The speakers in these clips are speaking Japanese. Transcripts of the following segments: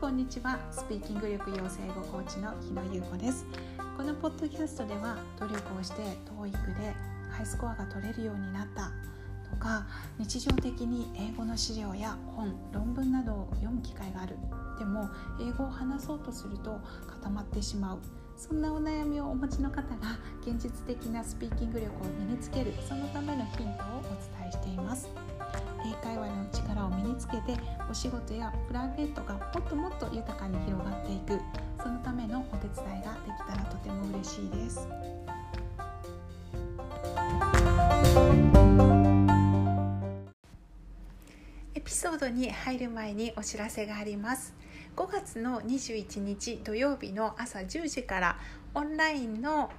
こんにちは。スピーキング力養成語コーチの日野優子です。このポッドキャストでは努力をして TOEIC でハイスコアが取れるようになったとか日常的に英語の資料や本論文などを読む機会がある。でも英語を話そうとすると固まってしまう。そんなお悩みをお持ちの方が現実的なスピーキング力を身につけるそのためのヒントをお伝えしています。英会話の力を身につけてお仕事やプライベートがもっともっと豊かに広がっていく。そのためのお手伝いができたらとても嬉しいです。エピソードに入る前にお知らせがあります。5月の21日土曜日の朝10時からオンラインの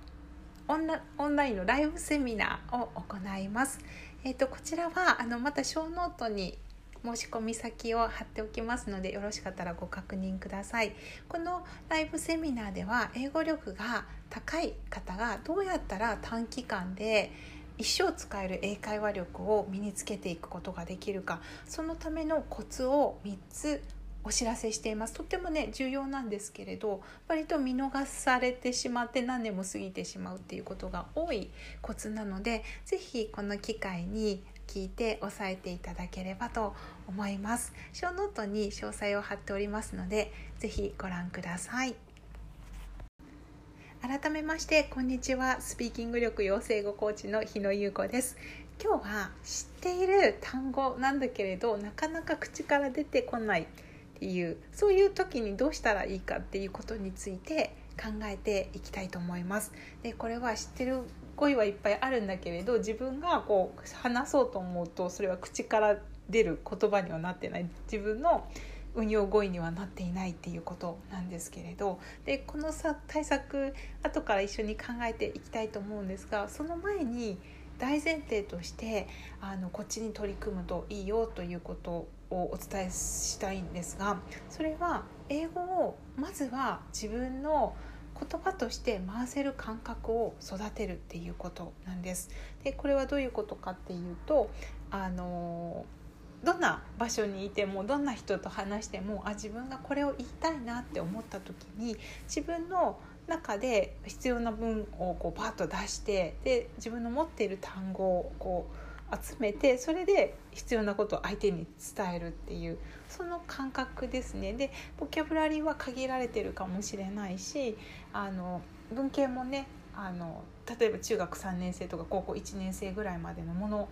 オンラオンラインのライブセミナーを行います。えーと、こちらはあのまた show note に申し込み先を貼っておきますのでよろしかったらご確認ください。このライブセミナーでは英語力が高い方がどうやったら短期間で一生使える英会話力を身につけていくことができるかそのためのコツを3つお知らせしています。とってもね重要なんですけれど割と見逃されてしまって何年も過ぎてしまうっていうことが多いコツなので是非この機会に聞いて押さえていただければと思います。 show note に詳細を貼っておりますので是非ご覧ください。改めましてこんにちは。スピーキング力養成英語コーチの日野優子です。今日は知っている単語なんだけれどなかなか口から出てこないっていうそういう時にどうしたらいいかっていうことについて考えていきたいと思います。でこれは知ってる語彙はいっぱいあるんだけれど自分がこう話そうと思うとそれは口から出る言葉にはなってない自分の運用語彙にはなっていないっていうことなんですけれどでこのさ対策後から一緒に考えていきたいと思うんですがその前に大前提としてあのこっちに取り組むといいよということをお伝えしたいんですがそれは英語をまずは自分の言葉として回せる感覚を育てるっていうことなんです。でこれはどういうことかっていうとあのどんな場所にいてもどんな人と話してもあ自分がこれを言いたいなって思った時に自分の中で必要な文をこうパッと出してで自分の持っている単語をこう集めてそれで必要なことを相手に伝えるっていうその感覚ですね。でボキャブラリーは限られてるかもしれないしあの文系もねあの例えば中学3年生とか高校1年生ぐらいまでのもの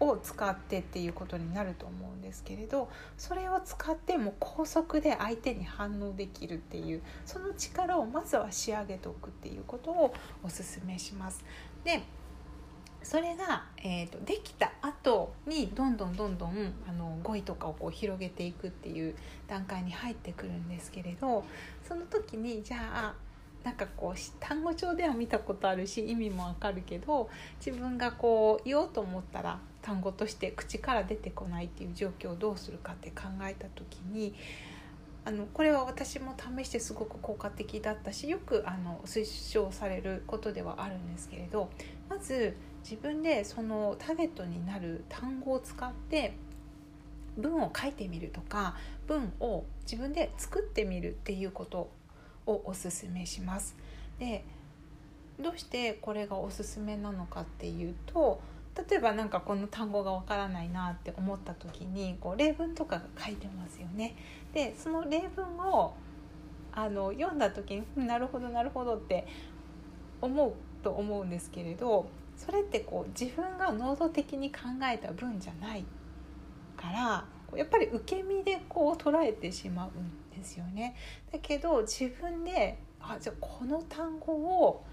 を使ってっていうことになると思うんですけれどそれを使っても高速で相手に反応できるっていうその力をまずは仕上げておくっていうことをおすすめします。でそれが、えーと、できた後にどんどんどんどんあの語彙とかをこう広げていくっていう段階に入ってくるんですけれどその時にじゃあなんかこう単語帳では見たことあるし意味もわかるけど自分がこう言おうと思ったら単語として口から出てこないっていう状況をどうするかって考えた時にあのこれは私も試してすごく効果的だったしよくあの推奨されることではあるんですけれどまず自分でそのターゲットになる単語を使って文を書いてみるとか文を自分で作ってみるっていうことをおすすめします。でどうしてこれがおすすめなのかっていうと例えば何かこの単語がわからないなって思った時にこう例文とかが書いてますよね。でその例文をあの読んだ時になるほどなるほどって思うと思うんですけれどそれってこう自分が能動的に考えた文じゃないからやっぱり受け身でこう捉えてしまうんですよね。だけど自分であじゃあこの単語を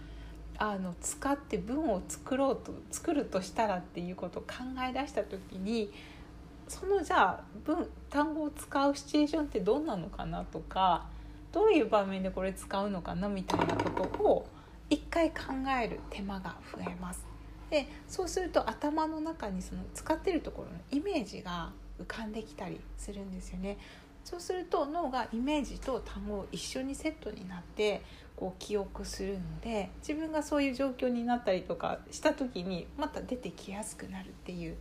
あの使って文を作ろうと作るとしたらっていうことを考え出した時にそのじゃあ文単語を使うシチュエーションってどんなのかなとかどういう場面でこれ使うのかなみたいなことを一回考える手間が増えます。でそうすると頭の中にその使ってるところのイメージが浮かんできたりするんですよね。そうすると脳がイメージと単語を一緒にセットになってこう記憶するので自分がそういう状況になったりとかした時にまた出てきやすくなるっていう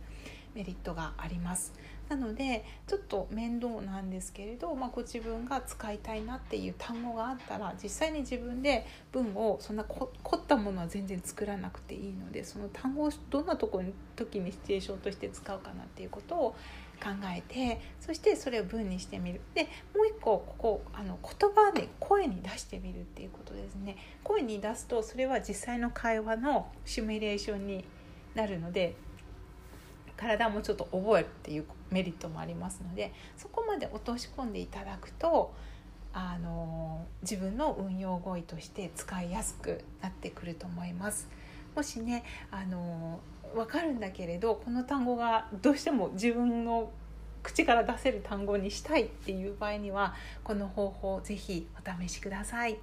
メリットがあります。なのでちょっと面倒なんですけれど、まあ、ご自分が使いたいなっていう単語があったら実際に自分で文をそんな凝ったものは全然作らなくていいのでその単語をどんなとこに時にシチュエーションとして使うかなっていうことを考えてそしてそれを文にしてみる。でもう一個ここあの言葉で声に出してみるっていうことですね。声に出すとそれは実際の会話のシミュレーションになるので体もちょっと覚えるっていうメリットもありますのでそこまで落とし込んでいただくとあの自分の運用語彙として使いやすくなってくると思います。もしねあの分かるんだけれどこの単語がどうしても自分の口から出せる単語にしたいっていう場合にはこの方法ぜひお試しください。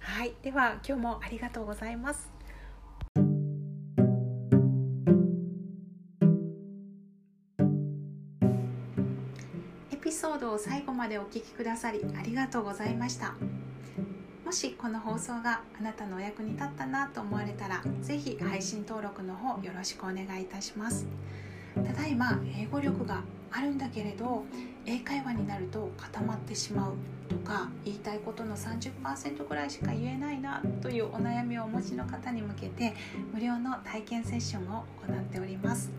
はい、では今日もありがとうございます。ピソードを最後までお聴きくださりありがとうございました。もしこの放送があなたのお役に立ったなと思われたら是非配信登録の方よろしくお願いいたします。ただいま英語力があるんだけれど英会話になると固まってしまう。とか言いたいことの30%ぐらいしか言えないなというお悩みをお持ちの方に向けて無料の体験セッションを行っております。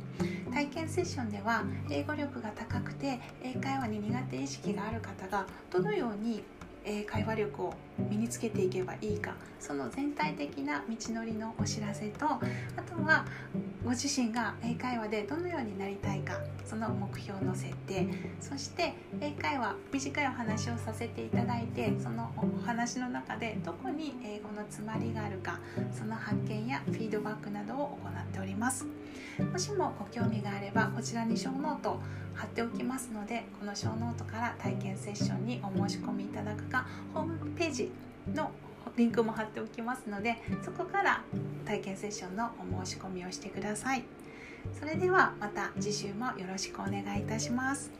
体験セッションでは英語力が高くて英会話に苦手意識がある方がどのように英会話力を身につけていけばいいかその全体的な道のりのお知らせとあとはご自身が英会話でどのようになりたいかその目標の設定そして英会話短いお話をさせていただいてそのお話の中でどこに英語の詰まりがあるかその発見やフィードバックなどを行っております。もしもご興味があればこちらに show note 貼っておきますのでこの show note から体験セッションにお申し込みいただくかホームページのリンクも貼っておきますのでそこから体験セッションのお申し込みをしてくださいそれではまた次週もよろしくお願いいたします。